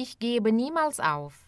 Ich gebe niemals auf.